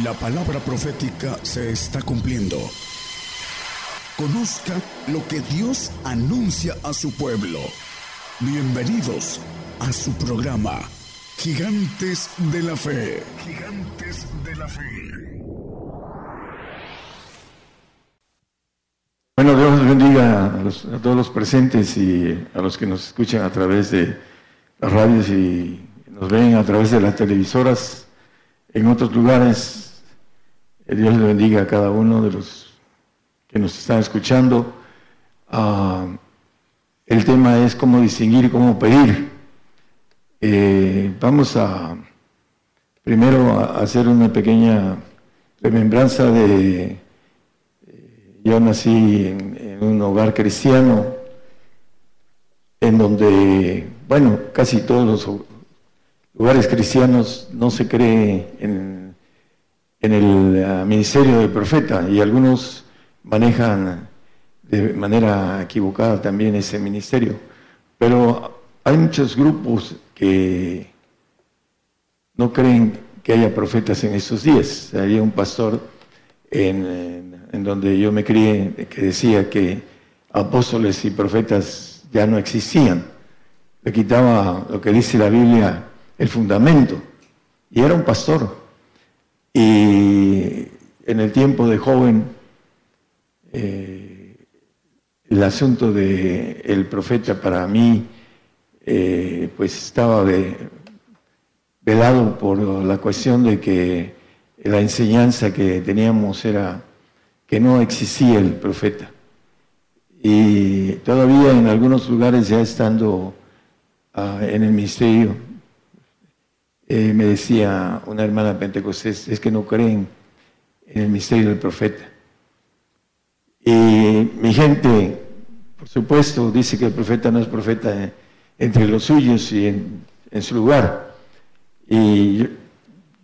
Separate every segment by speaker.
Speaker 1: La palabra profética se está cumpliendo. Conozca lo que Dios anuncia a su pueblo. Bienvenidos a su programa, Gigantes de la Fe. Gigantes de la Fe.
Speaker 2: Bueno, Dios bendiga a, todos los presentes y a los que nos escuchan a través de las radios y nos ven a través de las televisoras en otros lugares Dios le bendiga a cada uno de los que nos están escuchando. Ah, el tema es cómo distinguir cómo pedir. Eh, vamos a primero a hacer una pequeña remembranza de... Eh, yo nací en, en un hogar cristiano en donde, bueno, casi todos los lugares cristianos no se cree en en el eh, ministerio del profeta y algunos manejan de manera equivocada también ese ministerio. Pero hay muchos grupos que no creen que haya profetas en esos días. Había un pastor en, en donde yo me crié que decía que apóstoles y profetas ya no existían. Le quitaba lo que dice la Biblia, el fundamento. Y era un pastor. Y en el tiempo de joven, eh, el asunto del el profeta para mí, eh, pues estaba velado por la cuestión de que la enseñanza que teníamos era que no existía el profeta. Y todavía en algunos lugares ya estando ah, en el ministerio, eh, me decía una hermana pentecostés, es que no creen en el misterio del profeta. Y mi gente, por supuesto, dice que el profeta no es profeta entre los suyos y en, su lugar. Y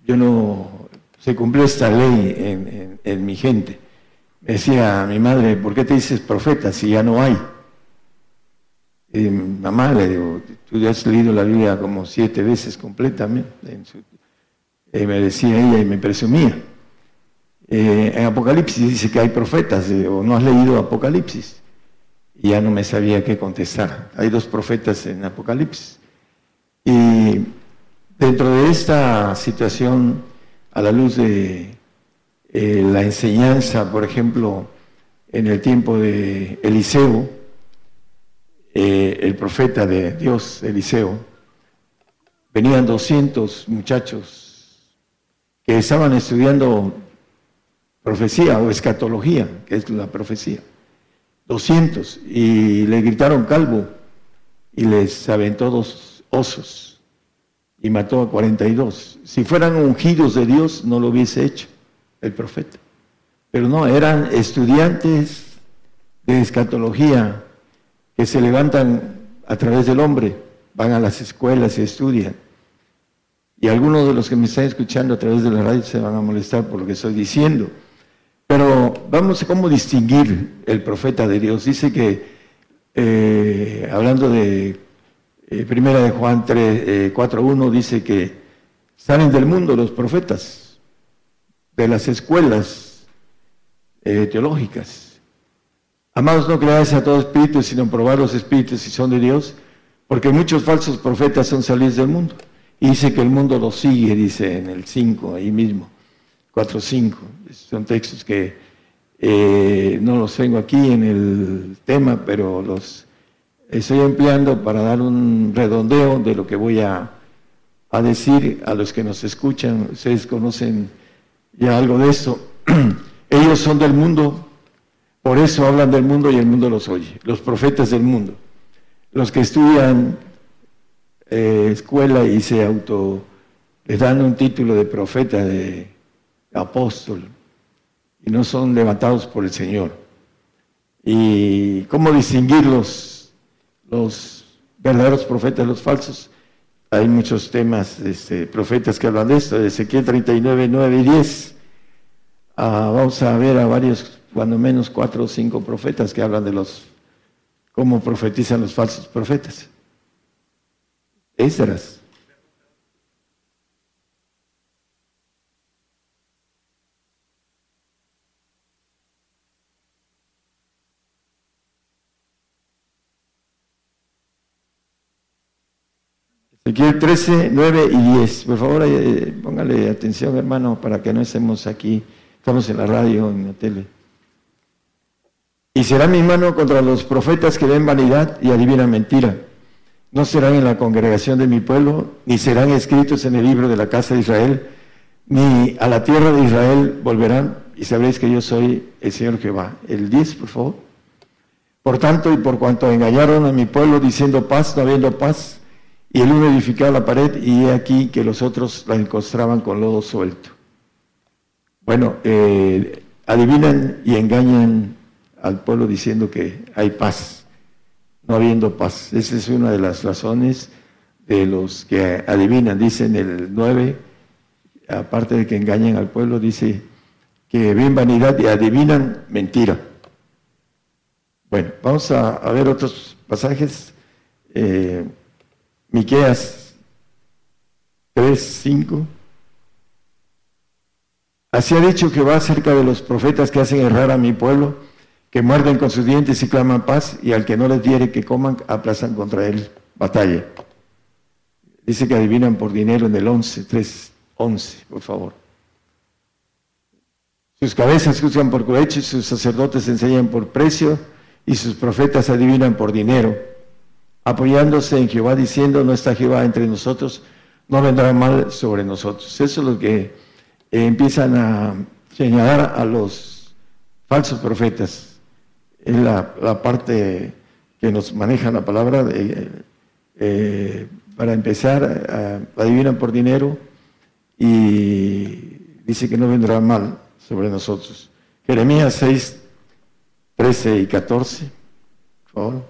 Speaker 2: yo, no, se cumplió esta ley en, en mi gente. Me decía mi madre, ¿por qué te dices profeta si ya no hay? Y mamá, le digo, tú ya has leído la Biblia como siete veces completamente. y me decía ella y me presumía. Eh, en Apocalipsis dice que hay profetas, o no has leído Apocalipsis. Y ya no me sabía qué contestar. Hay dos profetas en Apocalipsis. Y dentro de esta situación, a la luz de eh, la enseñanza, por ejemplo, en el tiempo de Eliseo, eh, el profeta de Dios, Eliseo, venían 200 muchachos que estaban estudiando profecía o escatología, que es la profecía. 200. Y le gritaron calvo y les aventó dos osos y mató a 42. Si fueran ungidos de Dios, no lo hubiese hecho el profeta. Pero no, eran estudiantes de escatología que se levantan a través del hombre, van a las escuelas y estudian. Y algunos de los que me están escuchando a través de la radio se van a molestar por lo que estoy diciendo. Pero vamos a cómo distinguir el profeta de Dios. Dice que, eh, hablando de eh, Primera de Juan 3, 4.1, eh, dice que salen del mundo los profetas, de las escuelas teológicas Amados, no creáis a todo espíritu, sino probar los espíritus si son de Dios, porque muchos falsos profetas son salidos del mundo. Y dice que el mundo los sigue, dice en el 5, ahí mismo, 4, 5. Son textos que eh, no los tengo aquí en el tema, pero los estoy empleando para dar un redondeo de lo que voy a, a decir a los que nos escuchan. Ustedes conocen ya algo de eso. Ellos son del mundo, por eso hablan del mundo y el mundo los oye, los profetas del mundo. Los que estudian eh, escuela y se auto, les dan un título de profeta, de apóstol, y no son levantados por el Señor. ¿Y cómo distinguir los, verdaderos profetas de los falsos? Hay muchos temas, este, profetas que hablan de esto, de Ezequiel 39, 9 y 10. Ah, vamos a ver a varios cuando menos cuatro o cinco profetas que hablan de los cómo profetizan los falsos profetas. Esdras. Ezequiel 13, 9 y 10. Por favor, eh, póngale atención, hermano, para que no estemos aquí. Estamos en la radio, en la tele. Y será mi mano contra los profetas que ven vanidad y adivinan mentira. No serán en la congregación de mi pueblo, ni serán escritos en el libro de la casa de Israel, ni a la tierra de Israel volverán, y sabréis que yo soy el Señor Jehová. El 10, por favor. Por tanto, y por cuanto engañaron a mi pueblo diciendo paz, no habiendo paz, y el uno edificaba la pared y he aquí que los otros la encostraban con lodo suelto. Bueno, eh, adivinan y engañan al pueblo diciendo que hay paz, no habiendo paz. Esa es una de las razones de los que adivinan. Dicen el 9, aparte de que engañan al pueblo, dice que ven vanidad y adivinan mentira. Bueno, vamos a, ver otros pasajes. Eh, Miqueas 3, 5. Así ha dicho Jehová acerca de los profetas que hacen errar a mi pueblo, que muerden con sus dientes y claman paz, y al que no les diere que coman, aplazan contra él batalla. Dice que adivinan por dinero en el 11, 3, 11, por favor. Sus cabezas juzgan por cohecho, sus sacerdotes enseñan por precio, y sus profetas adivinan por dinero apoyándose en Jehová, diciendo, no está Jehová entre nosotros, no vendrá mal sobre nosotros. Eso es lo que eh, empiezan a señalar a los falsos profetas. Es la, parte que nos maneja la palabra eh, para empezar, adivinan por dinero y dice que no vendrá mal sobre nosotros. Jeremías 6, 13 y 14, por favor.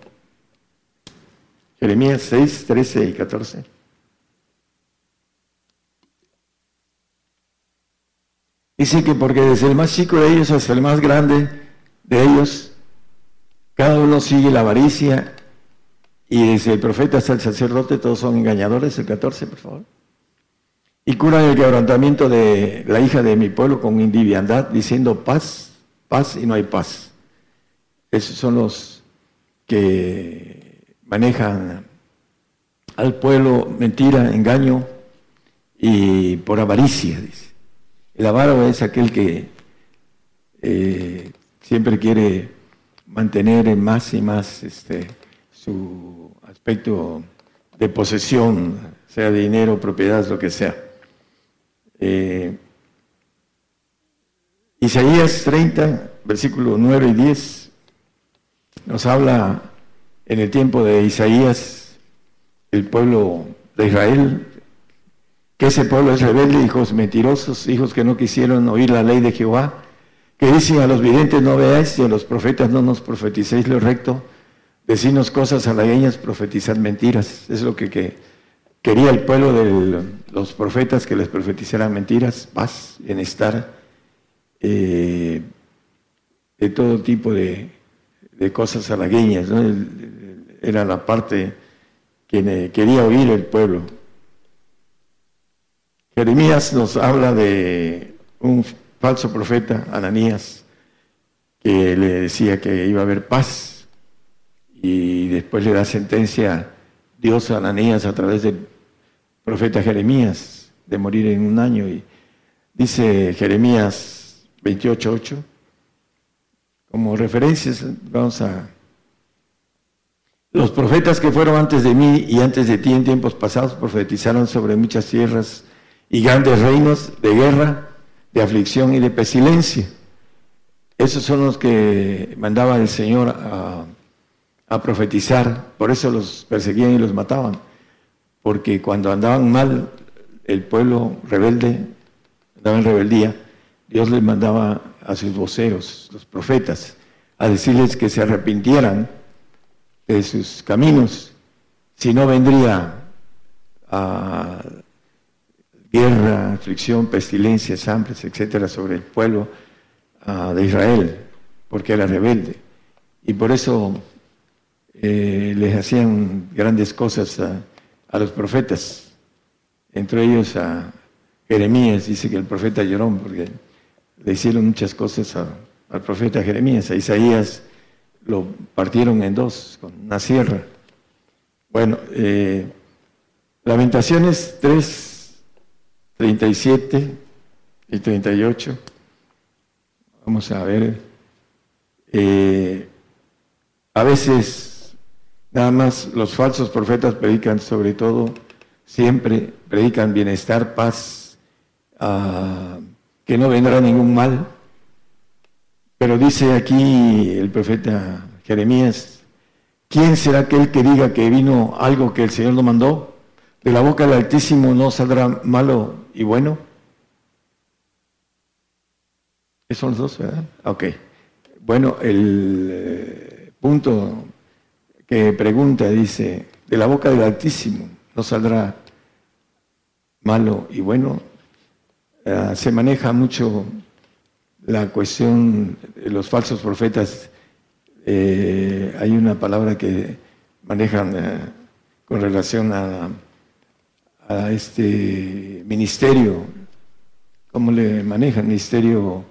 Speaker 2: Jeremías 6, 13 y 14. Dice que porque desde el más chico de ellos hasta el más grande de ellos, cada uno sigue la avaricia y desde el profeta hasta el sacerdote todos son engañadores, el 14, por favor. Y curan el quebrantamiento de la hija de mi pueblo con indiviandad, diciendo paz, paz y no hay paz. Esos son los que manejan al pueblo mentira, engaño y por avaricia, dice. El avaro es aquel que eh, siempre quiere mantener en más y más este, su aspecto de posesión, sea de dinero, propiedad, lo que sea. Eh, Isaías 30, versículo 9 y 10, nos habla en el tiempo de Isaías, el pueblo de Israel, que ese pueblo es rebelde, hijos mentirosos, hijos que no quisieron oír la ley de Jehová, que dicen a los videntes no veáis y a los profetas no nos profeticéis lo recto, decirnos cosas halagüeñas, profetizad mentiras. Es lo que, quería el pueblo de los profetas, que les profetizaran mentiras, paz, bienestar, eh, de todo tipo de, cosas halagüeñas. ¿no? era la parte que quería oír el pueblo. Jeremías nos habla de un falso profeta, Ananías, que le decía que iba a haber paz. Y después le da sentencia Dios a Ananías a través del profeta Jeremías de morir en un año. Y dice Jeremías 28.8 como referencias vamos a los profetas que fueron antes de mí y antes de ti en tiempos pasados profetizaron sobre muchas tierras y grandes reinos de guerra, de aflicción y de pestilencia. Esos son los que mandaba el Señor a, profetizar, por eso los perseguían y los mataban, porque cuando andaban mal, el pueblo rebelde, andaba en rebeldía, Dios les mandaba a sus voceros, los profetas, a decirles que se arrepintieran de sus caminos, si no vendría a guerra, aflicción, pestilencias, hambres, etcétera, sobre el pueblo ah, de Israel, porque era rebelde. Y por eso eh, les hacían grandes cosas a, los profetas, entre ellos a Jeremías, dice que el profeta lloró porque le hicieron muchas cosas al profeta Jeremías, a Isaías lo partieron en dos con una sierra. Bueno, eh, Lamentaciones 3, 37 y 38. Vamos a ver. Eh, a veces nada más los falsos profetas predican sobre todo, siempre predican bienestar, paz, ah, que no vendrá ningún mal. Pero dice aquí el profeta Jeremías, ¿quién será aquel que diga que vino algo que el Señor no mandó? De la boca del Altísimo no saldrá malo y bueno. Esos dos, ¿verdad? Ok. Bueno, el eh, punto que pregunta dice, de la boca del Altísimo no saldrá malo y bueno. Ah, se maneja mucho la cuestión de los falsos profetas. Eh, hay una palabra que manejan eh, con relación a a este ministerio, cómo le maneja el ministerio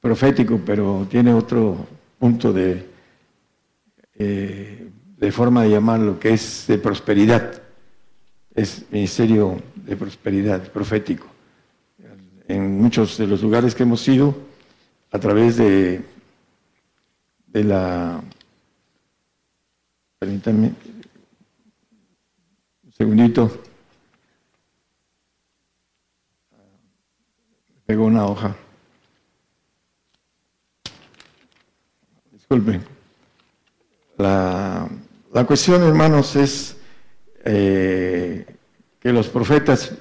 Speaker 2: profético, pero tiene otro punto de, eh, de forma de llamarlo, que es de prosperidad. Es ministerio de prosperidad profético. En muchos de los lugares que hemos ido, a través de, de la... Permítanme un segundito. Pegó una hoja. Disculpen. La, cuestión, hermanos, es eh, que los profetas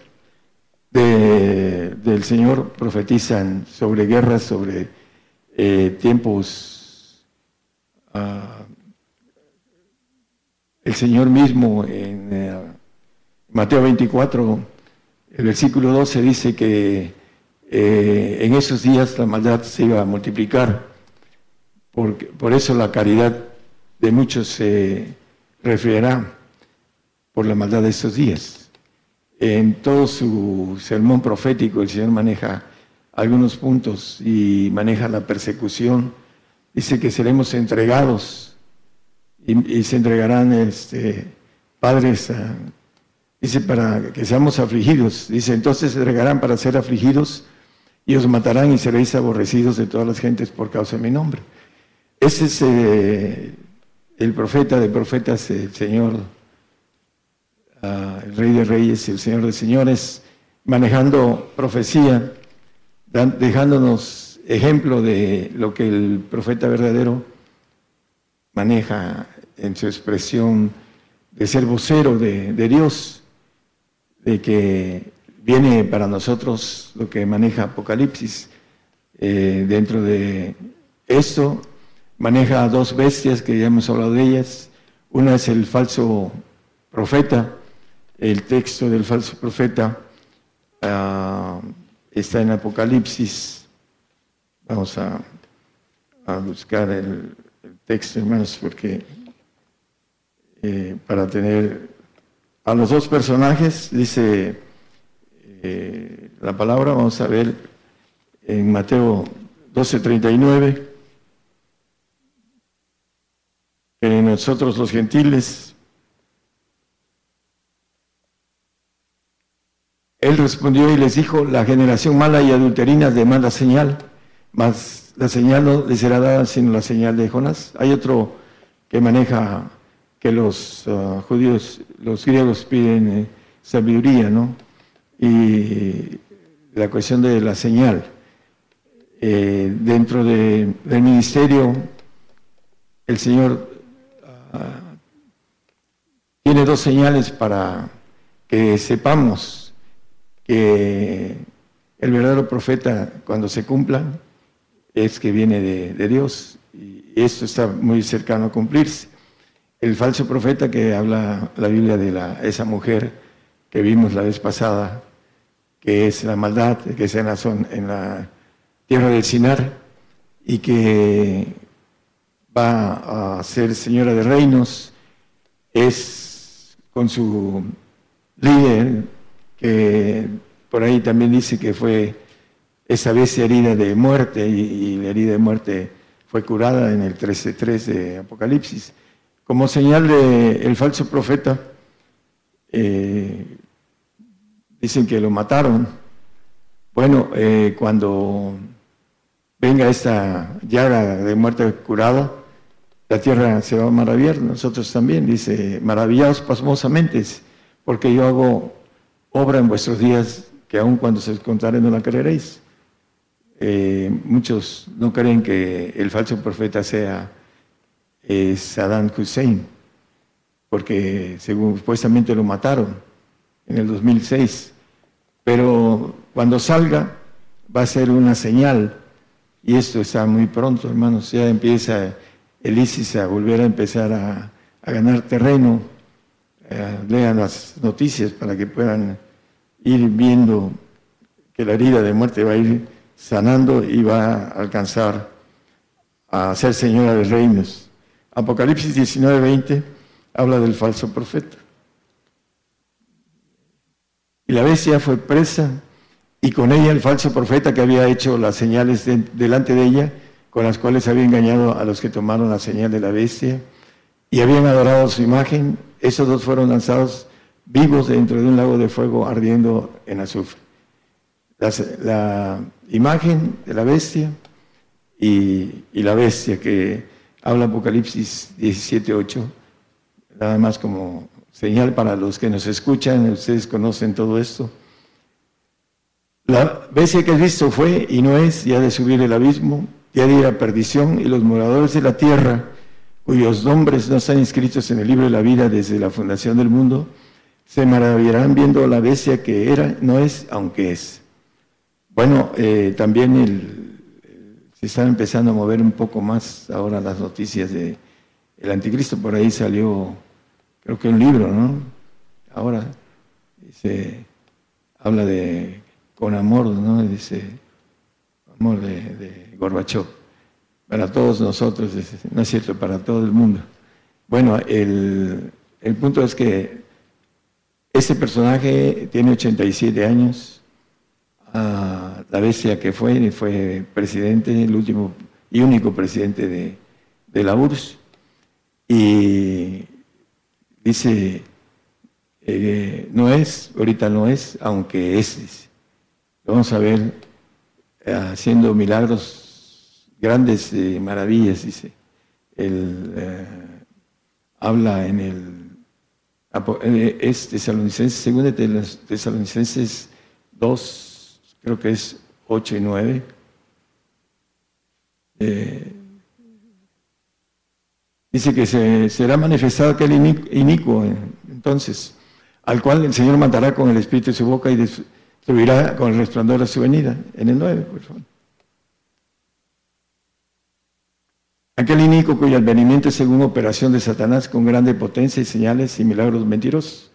Speaker 2: del Señor profetizan sobre guerras, sobre eh, tiempos. Ah, el Señor mismo en eh, Mateo 24, el versículo 12 dice que eh, en esos días la maldad se iba a multiplicar. Por, por eso la caridad de muchos se refriará por la maldad de esos días. En todo su sermón profético el Señor maneja algunos puntos y maneja la persecución. Dice que seremos entregados y, se entregarán este, padres, dice para que seamos afligidos. Dice entonces se entregarán para ser afligidos y os matarán y seréis aborrecidos de todas las gentes por causa de mi nombre. Ese es eh, el profeta de profetas, el Señor, ah, el Rey de Reyes el Señor de Señores, manejando profecía, dejándonos ejemplo de lo que el profeta verdadero maneja en su expresión de ser vocero de Dios, de que viene para nosotros lo que maneja Apocalipsis. Eh, dentro de esto maneja dos bestias que ya hemos hablado de ellas. Una es el falso profeta. El texto del falso profeta ah, está en Apocalipsis. Vamos a, buscar el, texto, hermanos, porque eh, para tener a los dos personajes, dice eh, la palabra, vamos a ver en Mateo 12:39, que nosotros los gentiles, él respondió y les dijo, la generación mala y adulterina demanda señal, mas la señal no le será dada sino la señal de Jonás. Hay otro que maneja que los ah, judíos, los griegos piden eh, sabiduría, ¿no? Y la cuestión de la señal. Eh, dentro del ministerio, el Señor ah, tiene dos señales para que sepamos que el verdadero profeta, cuando se cumplan, es que viene de, Dios. Y esto está muy cercano a cumplirse. El falso profeta que habla la Biblia de la, esa mujer que vimos la vez pasada, que es la maldad, que es en la, en la tierra del Sinar y que va a ser señora de reinos, es con su líder, que por ahí también dice que fue esa vez herida de muerte y, la herida de muerte fue curada en el 13.3 de Apocalipsis. Como señal del el falso profeta, eh, dicen que lo mataron. Bueno, eh, cuando venga esta llaga de muerte curada, la tierra se va a maravillar, nosotros también, dice, maravillados pasmosamente, porque yo hago obra en vuestros días que aun cuando se contare no la creeréis. Eh, muchos no creen que el falso profeta sea Saddam Hussein, porque según, supuestamente lo mataron en el 2006, pero cuando salga va a ser una señal, y esto está muy pronto, hermanos, ya empieza el ISIS a volver a empezar a, ganar terreno. Eh, lean las noticias para que puedan ir viendo que la herida de muerte va a ir sanando y va a alcanzar a ser señora de reinos. Apocalipsis 19:20 habla del falso profeta. Y la bestia fue presa y con ella el falso profeta que había hecho las señales delante de ella con las cuales había engañado a los que tomaron la señal de la bestia y habían adorado su imagen, esos dos fueron lanzados vivos dentro de un lago de fuego ardiendo en azufre. La, imagen de la bestia y, la bestia que habla Apocalipsis 17.8, nada más como señal para los que nos escuchan, ustedes conocen todo esto. La bestia que has visto fue y no es, ya de subir el abismo, ya de la perdición, y los moradores de la tierra, cuyos nombres no están inscritos en el libro de la vida desde la fundación del mundo, se maravillarán viendo la bestia que era, no es, aunque es. Bueno, eh, también se están empezando a mover un poco más ahora las noticias de el anticristo, por ahí salió, creo que un libro, ¿no? Ahora se habla de con amor, ¿no? Dice, amor de, de para todos nosotros, no es cierto, para todo el mundo. Bueno, el, punto es que este personaje tiene 87 años, ah, la bestia que fue, fue presidente, el último y único presidente de, de la URSS, y dice, eh, no es, ahorita no es, aunque es, Vamos a ver eh, haciendo milagros grandes y maravillas, dice. Él eh, habla en el eh, es tesalonicenses, según tesalonicenses 2, creo que es 8 y 9. Dice que se, será manifestado aquel inicuo, entonces, al cual el Señor matará con el espíritu de su boca y de su, subirá con el resplandor de su venida. En el 9, por favor. Aquel inico cuyo advenimiento es según operación de Satanás con grande potencia y señales y milagros mentirosos.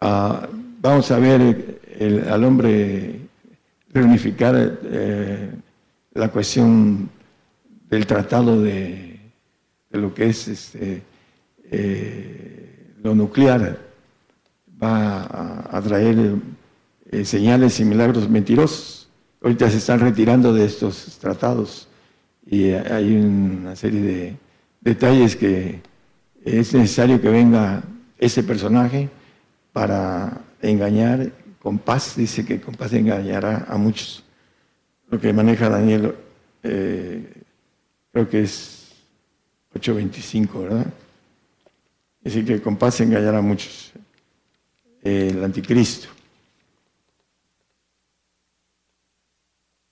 Speaker 2: Ah, vamos a ver al hombre reunificar eh, la cuestión del tratado de, lo que es este, eh, lo nuclear. Va a, a traer eh, señales y milagros mentirosos. Ahorita se están retirando de estos tratados y hay una serie de detalles que es necesario que venga ese personaje para engañar con paz, dice que con paz engañará a muchos. Lo que maneja Daniel, eh, creo que es 8.25, ¿verdad? Dice que con paz engañará a muchos. El anticristo.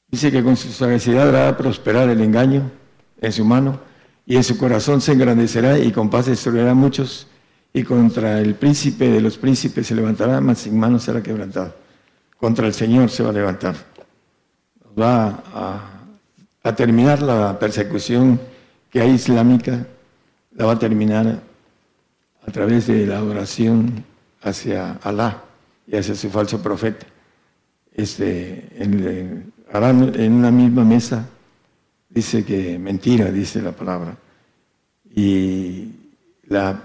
Speaker 2: Dice que con su sagacidad hará prosperar el engaño en su mano y en su corazón se engrandecerá y con paz destruirá a muchos y contra el príncipe de los príncipes se levantará, mas sin mano será quebrantado. Contra el Señor se va a levantar. Va a, terminar la persecución que hay islámica, la va a terminar a través de la oración hacia Alá y hacia su falso profeta. Este, en, harán en una misma mesa, dice que mentira, dice la palabra. Y la,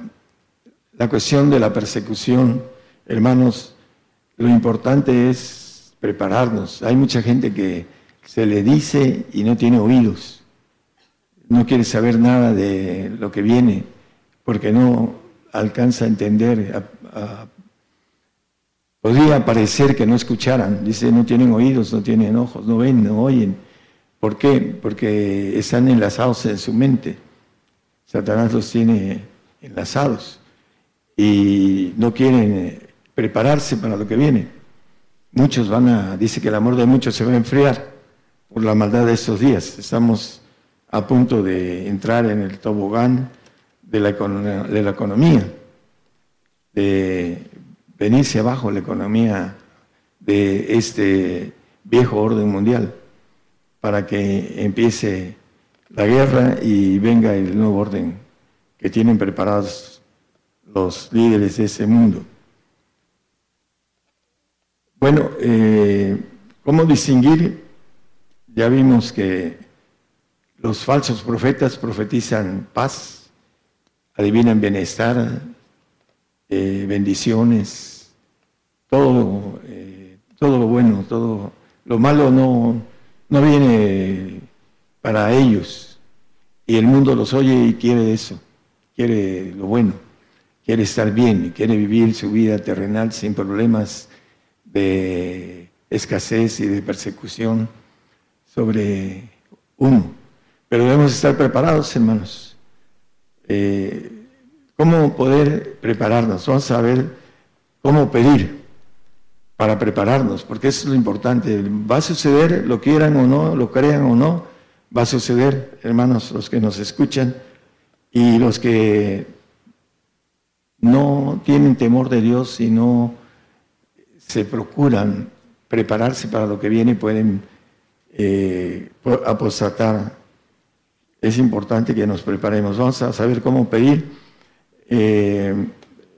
Speaker 2: la cuestión de la persecución, hermanos, lo importante es prepararnos. Hay mucha gente que se le dice y no tiene oídos. No quiere saber nada de lo que viene porque no alcanza a entender, Podría parecer que no escucharan. Dice, no tienen oídos, no tienen ojos, no ven, no oyen. ¿Por qué? Porque están enlazados en su mente. Satanás los tiene enlazados y no quieren prepararse para lo que viene. Muchos van a, dice que el amor de muchos se va a enfriar por la maldad de estos días. Estamos a punto de entrar en el tobogán de la, de la economía, de venirse abajo la economía de este viejo orden mundial, para que empiece la guerra y venga el nuevo orden que tienen preparados los líderes de ese mundo. Bueno, eh, ¿cómo distinguir? Ya vimos que los falsos profetas profetizan paz, adivinan bienestar, eh, bendiciones, todo, eh, todo lo bueno, todo lo malo no, no viene para ellos. Y el mundo los oye y quiere eso, quiere lo bueno, quiere estar bien, quiere vivir su vida terrenal sin problemas de escasez y de persecución sobre uno. Pero debemos estar preparados, hermanos. Eh, ¿Cómo poder prepararnos? Vamos a ver cómo pedir para prepararnos, porque eso es lo importante. Va a suceder, lo quieran o no, lo crean o no, va a suceder, hermanos, los que nos escuchan y los que no tienen temor de Dios y no se procuran prepararse para lo que viene, pueden eh, apostatar. Es importante que nos preparemos. Vamos a saber cómo pedir eh,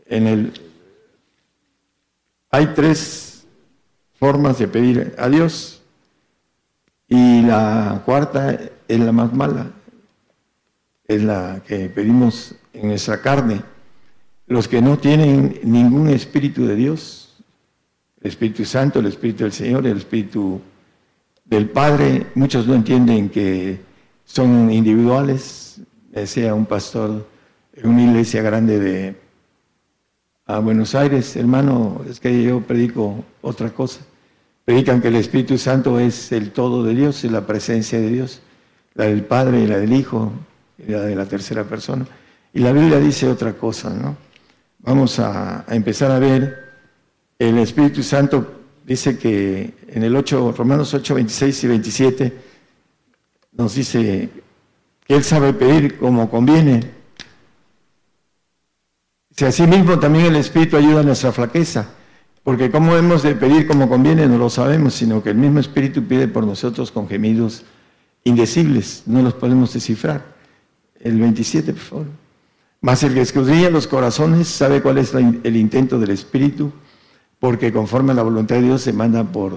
Speaker 2: en el, hay tres formas de pedir a Dios y la cuarta es la más mala, es la que pedimos en nuestra carne. Los que no tienen ningún espíritu de Dios, el Espíritu Santo, el Espíritu del Señor, el Espíritu del Padre, muchos no entienden que son individuales, sea un pastor en una iglesia grande de Buenos Aires, hermano, es que yo predico otra cosa. Predican que el Espíritu Santo es el todo de Dios, es la presencia de Dios, la del Padre y la del Hijo, la de la tercera persona. Y la Biblia dice otra cosa, ¿no? Vamos a, a empezar a ver, el Espíritu Santo dice que en el 8, Romanos 8, 26 y 27, nos dice que Él sabe pedir como conviene si así mismo también el Espíritu ayuda a nuestra flaqueza, porque cómo hemos de pedir como conviene no lo sabemos, sino que el mismo Espíritu pide por nosotros con gemidos indecibles, no los podemos descifrar. El 27, por favor. Mas el que escudriña los corazones sabe cuál es el intento del Espíritu, porque conforme a la voluntad de Dios se manda por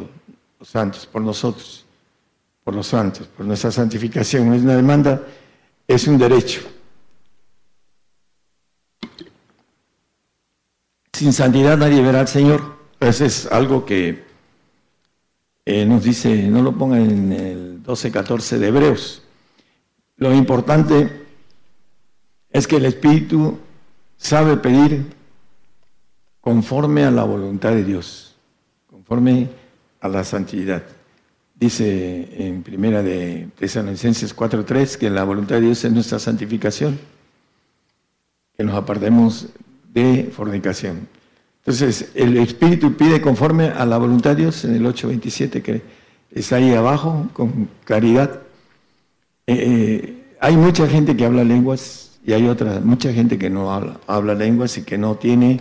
Speaker 2: los santos, por nosotros, por los santos, por nuestra santificación. No es una demanda, es un derecho. Sin santidad nadie verá al Señor. Eso es algo que eh, nos dice, no lo pongan en el 12-14 de Hebreos. Lo importante es que el Espíritu sabe pedir conforme a la voluntad de Dios, conforme a la santidad. Dice en primera de Tesalonicenses 4.3 que la voluntad de Dios es nuestra santificación, que nos apartemos de fornicación. Entonces, el Espíritu pide conforme a la voluntad de Dios en el 8.27 que está ahí abajo con claridad. Eh, eh, hay mucha gente que habla lenguas y hay otra, mucha gente que no habla, habla lenguas y que no tiene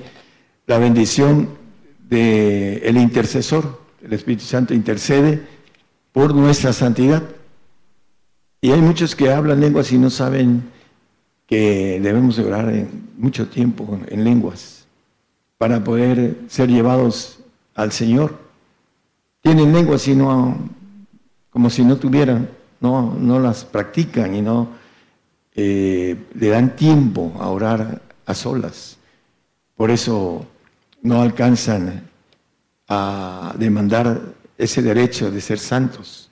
Speaker 2: la bendición del el intercesor. El Espíritu Santo intercede por nuestra santidad. Y hay muchos que hablan lenguas y no saben que debemos de orar en mucho tiempo en lenguas para poder ser llevados al Señor. Tienen lenguas y no, como si no tuvieran, no, no las practican y no eh, le dan tiempo a orar a solas. Por eso no alcanzan a demandar ese derecho de ser santos,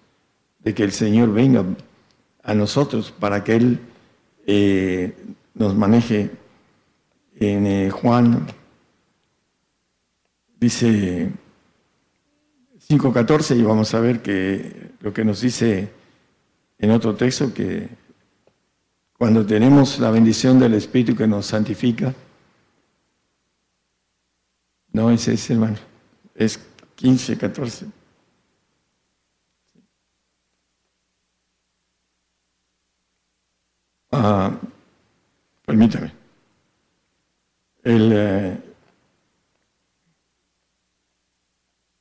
Speaker 2: de que el Señor venga a nosotros para que Él eh, nos maneje en eh, Juan dice 5.14 y vamos a ver que lo que nos dice en otro texto que cuando tenemos la bendición del Espíritu que nos santifica, no ese es hermano, es 15, 14. Ah, permítame. El eh,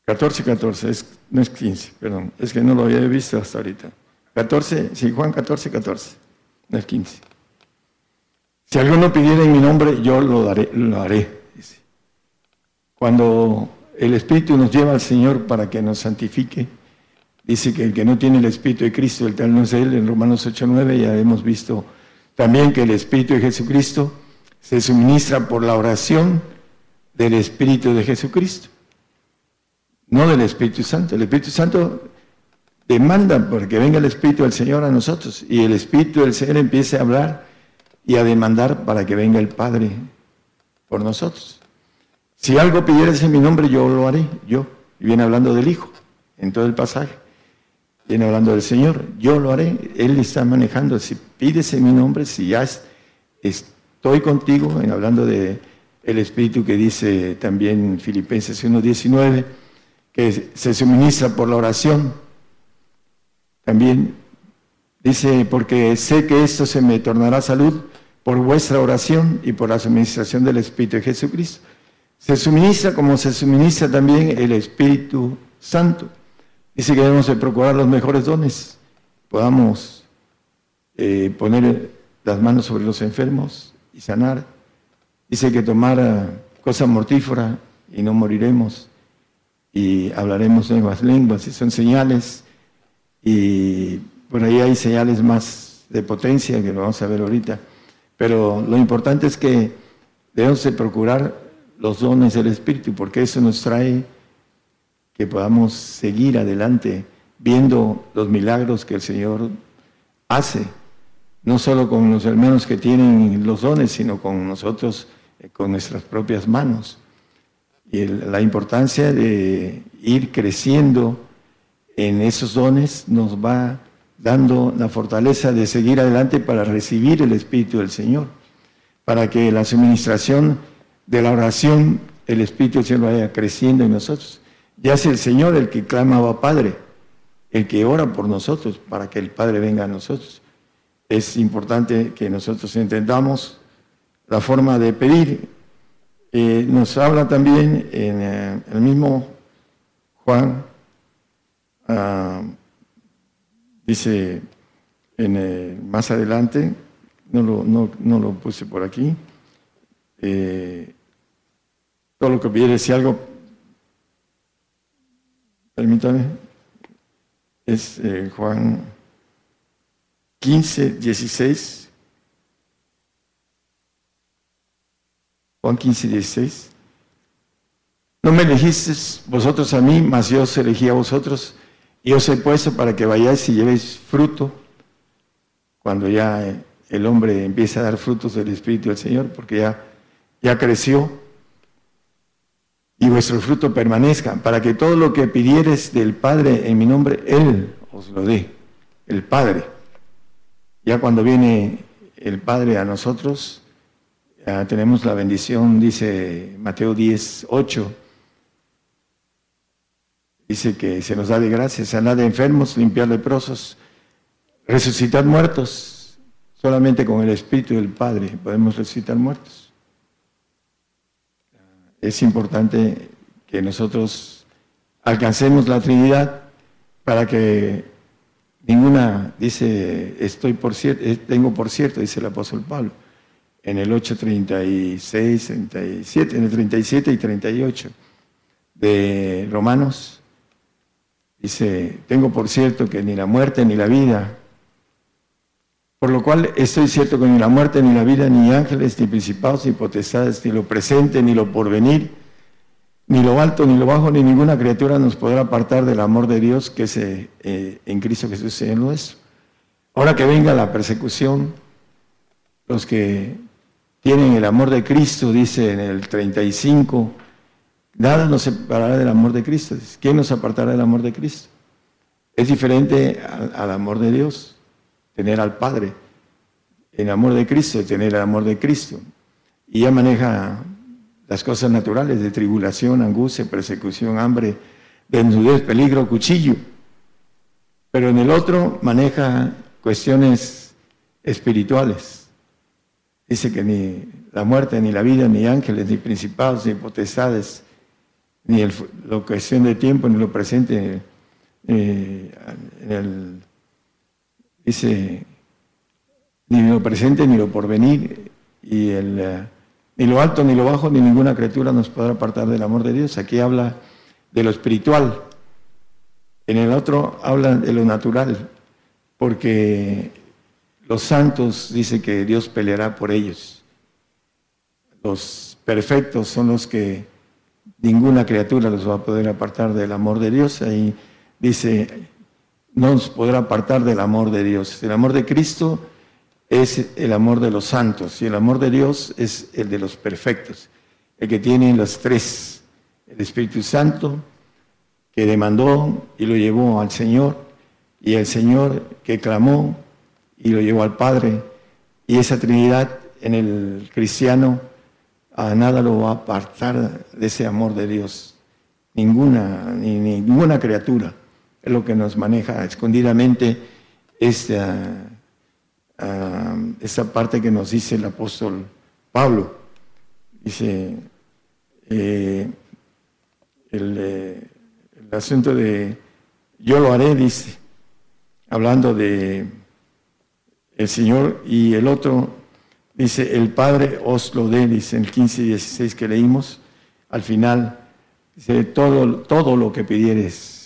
Speaker 2: 14, 14, es, no es 15, perdón, es que no lo había visto hasta ahorita. 14, sí, Juan 14, 14, no es 15. Si alguno pidiera en mi nombre, yo lo, daré, lo haré. Cuando el Espíritu nos lleva al Señor para que nos santifique, dice que el que no tiene el Espíritu de Cristo, el tal no es Él, en Romanos 8, 9 ya hemos visto también que el Espíritu de Jesucristo se suministra por la oración del Espíritu de Jesucristo no del Espíritu Santo. El Espíritu Santo demanda porque venga el Espíritu del Señor a nosotros y el Espíritu del Señor empiece a hablar y a demandar para que venga el Padre por nosotros. Si algo pidieras en mi nombre, yo lo haré, yo. Y viene hablando del Hijo en todo el pasaje. Viene hablando del Señor, yo lo haré. Él está manejando. Si pides en mi nombre, si ya estoy contigo, en hablando de Espíritu que dice también Filipenses 1.19, que se suministra por la oración. También dice, porque sé que esto se me tornará salud por vuestra oración y por la suministración del Espíritu de Jesucristo. Se suministra como se suministra también el Espíritu Santo. Dice que debemos de procurar los mejores dones, podamos eh, poner las manos sobre los enfermos y sanar. Dice que tomar cosa mortífera y no moriremos y hablaremos nuevas lenguas y son señales y por ahí hay señales más de potencia que lo vamos a ver ahorita. Pero lo importante es que debemos de procurar los dones del Espíritu porque eso nos trae que podamos seguir adelante viendo los milagros que el Señor hace, no solo con los hermanos que tienen los dones, sino con nosotros, eh, con nuestras propias manos y la importancia de ir creciendo en esos dones nos va dando la fortaleza de seguir adelante para recibir el Espíritu del Señor, para que la suministración de la oración, el Espíritu del Señor vaya creciendo en nosotros. Ya es el Señor el que clama a Padre, el que ora por nosotros para que el Padre venga a nosotros. Es importante que nosotros entendamos la forma de pedir eh, nos habla también en eh, el mismo Juan, ah, dice en, eh, más adelante, no lo, no, no lo, puse por aquí, todo lo que pidiere, si algo, permítame, es Juan 15, 16. Juan 15, 16. No me elegisteis vosotros a mí, mas yo os elegí a vosotros y os he puesto para que vayáis y llevéis fruto cuando ya el hombre empieza a dar frutos del Espíritu del Señor, porque ya, ya creció y vuestro fruto permanezca, para que todo lo que pidieres del Padre en mi nombre, Él os lo dé, el Padre. Ya cuando viene el Padre a nosotros, tenemos la bendición, dice Mateo 10, 8. Dice que se nos da de gracia sanar de enfermos, limpiar leprosos, resucitar muertos. Solamente con el Espíritu del Padre podemos resucitar muertos. Es importante que nosotros alcancemos la Trinidad para que ninguna, dice, estoy por cierto, tengo por cierto, dice el apóstol Pablo en el 8.36, 37, en el 37 y 38 de Romanos. Dice, tengo por cierto que ni la muerte ni la vida, por lo cual estoy cierto que ni la muerte ni la vida, ni ángeles, ni principados, ni potestades, ni lo presente, ni lo porvenir, ni lo alto, ni lo bajo, ni ninguna criatura nos podrá apartar del amor de Dios que es eh, en Cristo Jesús Señor nuestro. Ahora que venga la persecución, los que tienen el amor de Cristo, dice en el 35, Nada nos separará del amor de Cristo. ¿Quién nos apartará del amor de Cristo? Es diferente al, amor de Dios, tener al Padre. El amor de Cristo, tener el amor de Cristo. Y ya maneja las cosas naturales de tribulación, angustia, persecución, hambre, desnudez, peligro, cuchillo. Pero en el otro maneja cuestiones espirituales. Dice que ni la muerte, ni la vida, ni ángeles, ni principados, ni potestades, ni la cuestión de tiempo, ni lo presente, eh, en el, dice, ni lo presente, ni lo porvenir, y el, eh, ni lo alto, ni lo bajo, ni ninguna criatura nos podrá apartar del amor de Dios. Aquí habla de lo espiritual. En el otro habla de lo natural, porque los santos dice que Dios peleará por ellos. Los perfectos son los que ninguna criatura los va a poder apartar del amor de Dios. Ahí dice, no nos podrá apartar del amor de Dios. El amor de Cristo es el amor de los santos y el amor de Dios es el de los perfectos, el que tiene los tres, el Espíritu Santo, que demandó y lo llevó al Señor, y el Señor que clamó y lo llevó al Padre, y esa Trinidad en el cristiano a nada lo va a apartar de ese amor de Dios, ninguna, ni, ninguna criatura, lo que nos maneja escondidamente esta, ah, esa parte que nos dice el apóstol Pablo. Dice, eh, el, eh, el asunto de yo lo haré, dice, hablando de el Señor y el otro dice, el Padre os lo dé, dice en 15 y 16 que leímos, al final, dice, todo, todo lo que pidieres.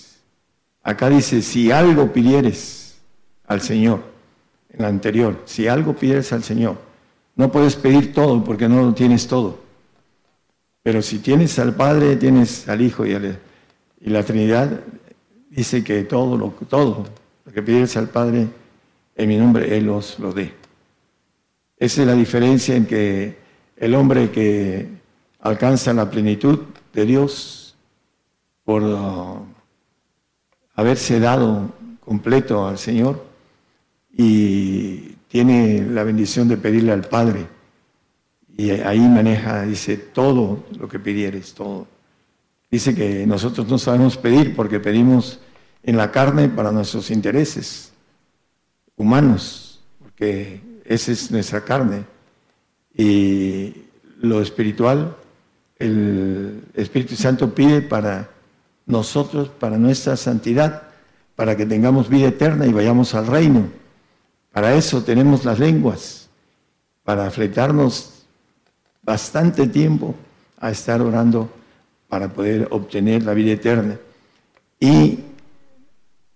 Speaker 2: Acá dice, si algo pidieres al Señor, en la anterior, si algo pidieres al Señor, no puedes pedir todo porque no lo tienes todo. Pero si tienes al Padre, tienes al Hijo y la Trinidad dice que todo lo, todo lo que pides al Padre en mi nombre, Él os lo dé. Esa es la diferencia en que el hombre que alcanza la plenitud de Dios por haberse dado completo al Señor y tiene la bendición de pedirle al Padre. Y ahí maneja, dice, todo lo que pidieres, todo dice que nosotros no sabemos pedir porque pedimos en la carne para nuestros intereses humanos, porque esa es nuestra carne. Y lo espiritual, el Espíritu Santo pide para nosotros, para nuestra santidad, para que tengamos vida eterna y vayamos al reino. Para eso tenemos las lenguas, para fletarnos bastante tiempo a estar orando para poder obtener la vida eterna. Y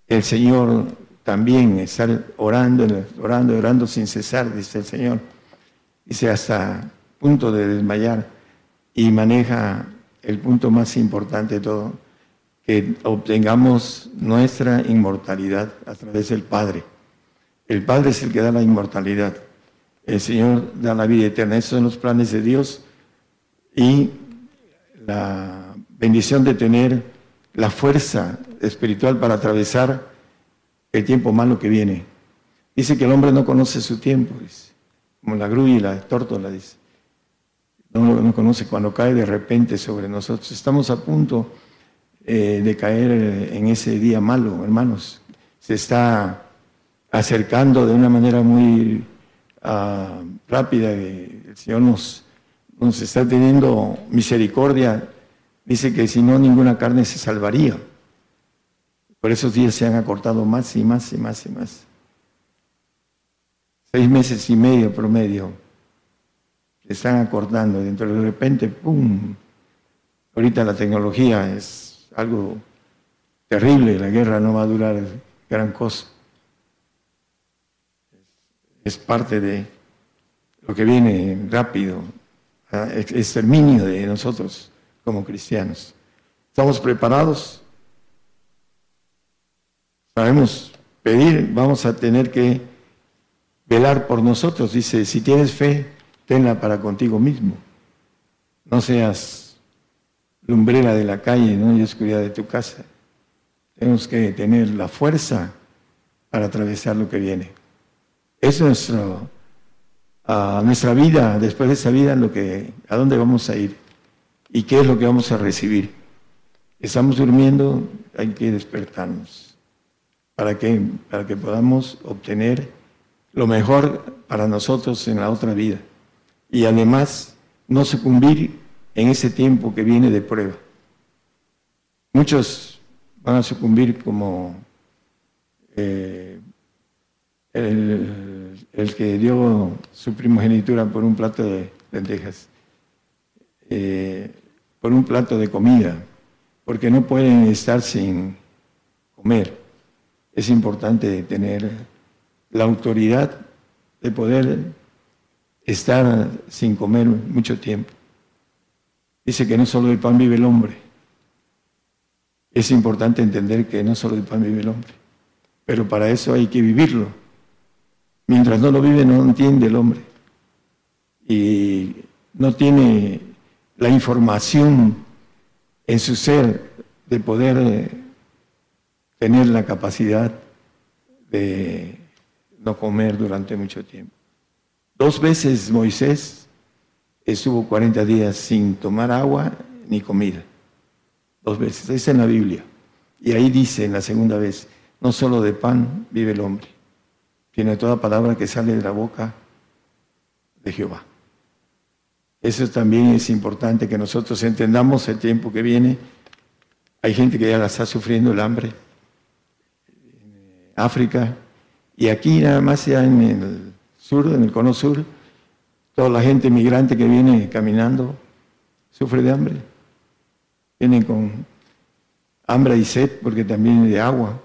Speaker 2: el Señor también estar orando, orando, orando sin cesar, dice el Señor. Dice hasta punto de desmayar y maneja el punto más importante de todo, que obtengamos nuestra inmortalidad a través del Padre. El Padre es el que da la inmortalidad. El Señor da la vida eterna. Esos son los planes de Dios y la bendición de tener la fuerza espiritual para atravesar el tiempo malo que viene. Dice que el hombre no conoce su tiempo, como la grulla y la tórtola, dice. No, no conoce cuando cae de repente sobre nosotros. Estamos a punto eh, de caer en ese día malo, hermanos. Se está acercando de una manera muy ah, rápida. El Señor nos, nos está teniendo misericordia dice que si no, ninguna carne se salvaría. Por esos días se han acortado más y más y más y más. Seis meses y medio promedio se están acortando. Dentro de repente, ¡pum! Ahorita la tecnología es algo terrible, la guerra no va a durar gran cosa. Es parte de lo que viene rápido, exterminio de nosotros como cristianos. ¿Estamos preparados? Sabemos pedir, vamos a tener que velar por nosotros. Dice, si tienes fe, tenla para contigo mismo. No seas lumbrera de la calle ¿no? y oscuridad de tu casa. Tenemos que tener la fuerza para atravesar lo que viene. Es nuestro, nuestra vida, después de esa vida, lo que, a dónde vamos a ir y qué es lo que vamos a recibir. Estamos durmiendo, hay que despertarnos para que, para que podamos obtener lo mejor para nosotros en la otra vida y además no sucumbir en ese tiempo que viene de prueba. Muchos van a sucumbir como eh, el, que dio su primogenitura por un plato de lentejas, eh, por un plato de comida, porque no pueden estar sin comer. Es importante tener la autoridad de poder estar sin comer mucho tiempo. Dice que no solo del pan vive el hombre. Es importante entender que no solo del pan vive el hombre, pero para eso hay que vivirlo. Mientras no lo vive no entiende el hombre y no tiene la información en su ser de poder eh, tener la capacidad de no comer durante mucho tiempo. Dos veces Moisés estuvo 40 días sin tomar agua ni comida. Dos veces. Es en la Biblia. Y ahí dice en la segunda vez, no solo de pan vive el hombre, tiene toda palabra que sale de la boca de Jehová. Eso también es importante que nosotros entendamos el tiempo que viene. Hay gente que ya la está sufriendo el hambre. En África, y aquí nada más ya en el sur, en el cono sur, toda la gente migrante que viene caminando sufre de hambre. Vienen con hambre y sed porque también de agua.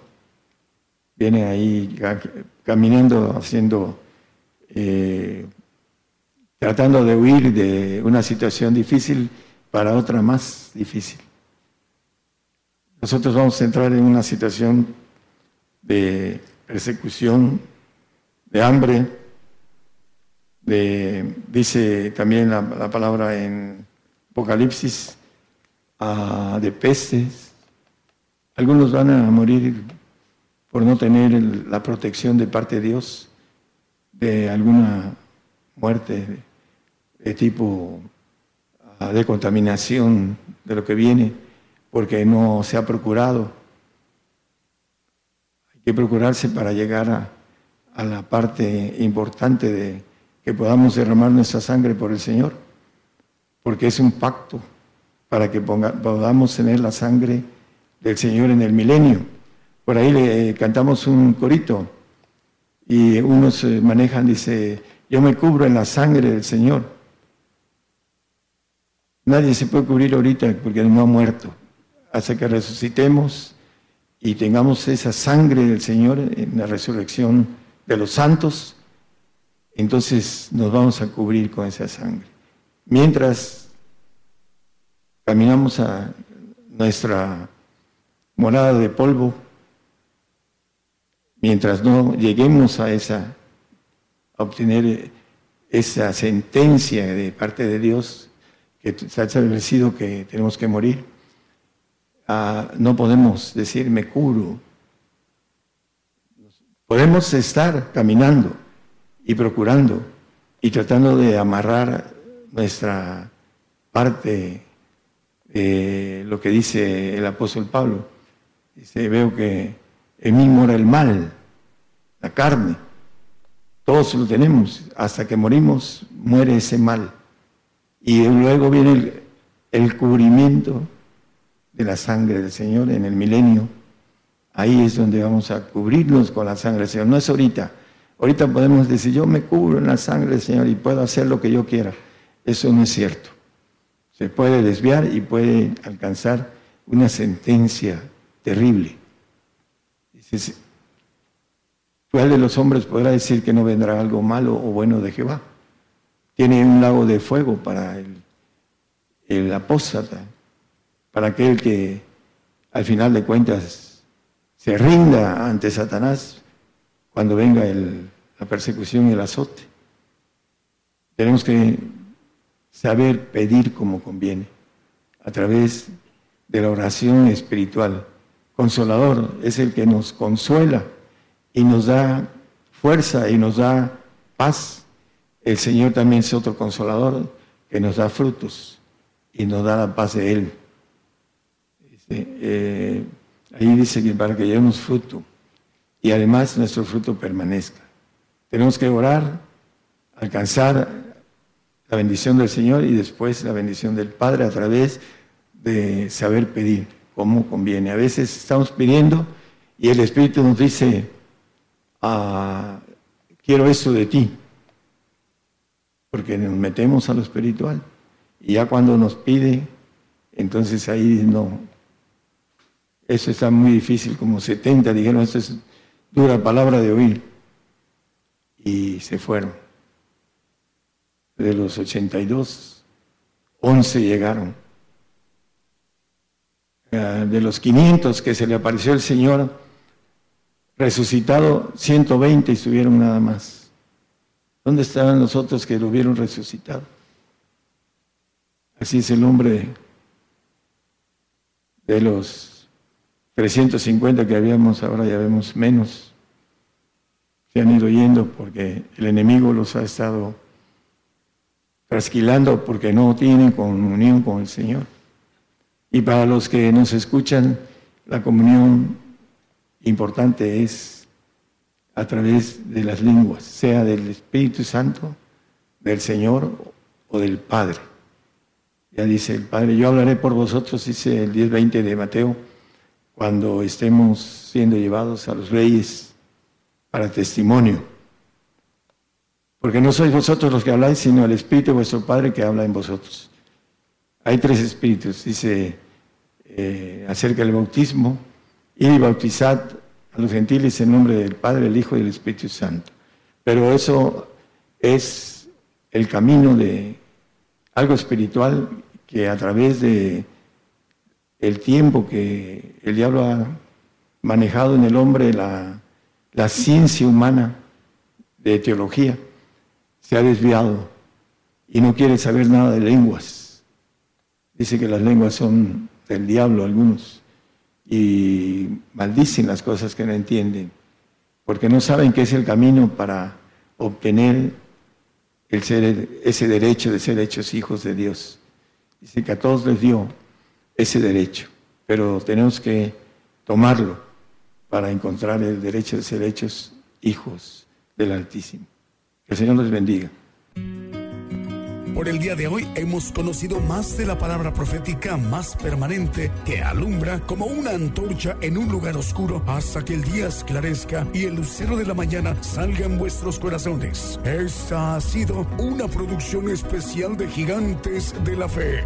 Speaker 2: Vienen ahí caminando, haciendo, eh, tratando de huir de una situación difícil para otra más difícil. Nosotros vamos a entrar en una situación de persecución, de hambre, dice también la, palabra en Apocalipsis, ah, de pestes. Algunos van a morir por no tener la protección de parte de Dios de alguna muerte de tipo ah, de contaminación de lo que viene, porque no se ha procurado que procurarse para llegar a, la parte importante de que podamos derramar nuestra sangre por el Señor, porque es un pacto para que podamos tener la sangre del Señor en el milenio. Por ahí le cantamos un corito y unos manejan, dice, yo me cubro en la sangre del Señor. Nadie se puede cubrir ahorita porque no ha muerto. Hasta que resucitemos y tengamos esa sangre del Señor en la resurrección de los santos, entonces nos vamos a cubrir con esa sangre. Mientras caminamos a nuestra morada de polvo, mientras no lleguemos a esa a obtener esa sentencia de parte de Dios que ha establecido que tenemos que morir, no podemos decir me curo. Podemos estar caminando y procurando y tratando de amarrar nuestra parte de lo que dice el apóstol Pablo. Dice, veo que en mí mora el mal, la carne. Todos lo tenemos. Hasta que morimos, muere ese mal. Y luego viene el, el cubrimiento de la sangre del Señor en el milenio. Ahí es donde vamos a cubrirnos con la sangre del Señor. No es ahorita. Ahorita podemos decir, yo me cubro en la sangre del Señor y puedo hacer lo que yo quiera. Eso no es cierto. Se puede desviar y puede alcanzar una sentencia terrible. ¿cuál de los hombres podrá decir que no vendrá algo malo o bueno de Jehová? Tiene un lago de fuego para el, el apóstata para aquel que al final de cuentas se rinda ante Satanás cuando venga la persecución y el azote. Tenemos que saber pedir como conviene. a través de la oración espiritual. Consolador es el que nos consuela y nos da fuerza y nos da paz. El Señor también es otro consolador que nos da frutos y nos da la paz de Él. Eh, ahí dice que para que llevemos fruto y además nuestro fruto permanezca. Tenemos que orar, alcanzar la bendición del Señor y después la bendición del Padre a través de saber pedir como conviene. A veces estamos pidiendo y el Espíritu nos dice, ah, quiero esto de ti, porque nos metemos a lo espiritual. Y ya cuando nos pide, entonces ahí no. Eso está muy difícil, como 70 dijeron, esto es dura palabra de oír. Y se fueron. De los 82, 11 llegaron. Ah, de los 500 que se le apareció el Señor, resucitado, 120 estuvieron nada más. ¿Dónde estaban los otros que lo vieron resucitado? Así es el nombre de los 350 que habíamos, ahora ya vemos menos. Se han ido yendo porque el enemigo los ha estado trasquilando porque no tienen comunión con el Señor. Y para los que nos escuchan, la comunión importante es a través de las lenguas, sea del Espíritu Santo, del Señor o del Padre. Ya dice el Padre, yo hablaré por vosotros, dice el 10-20 de Mateo, cuando estemos siendo llevados a los reyes para testimonio. Porque no sois vosotros los que habláis, sino el Espíritu de vuestro Padre que habla en vosotros. Hay tres espíritus, dice eh, acerca del bautismo, y bautizad a los gentiles en nombre del Padre, el Hijo y el Espíritu Santo. Pero eso es el camino de algo espiritual que a través de el tiempo que el diablo ha manejado en el hombre la, la ciencia humana de teología se ha desviado y no quiere saber nada de lenguas. Dice que las lenguas son del diablo algunos y maldicen las cosas que no entienden, porque no saben que es el camino para obtener el ser, ese derecho de ser hechos hijos de Dios. Dice que a todos les dio ese derecho, pero tenemos que tomarlo para encontrar el derecho de ser hechos hijos del Altísimo. Que el Señor los bendiga.
Speaker 1: Por el día de hoy hemos conocido más de la palabra profética más permanente que alumbra como una antorcha en un lugar oscuro hasta que el día esclarezca y el lucero de la mañana salga en vuestros corazones. Esta ha sido una producción especial de Gigantes de la Fe.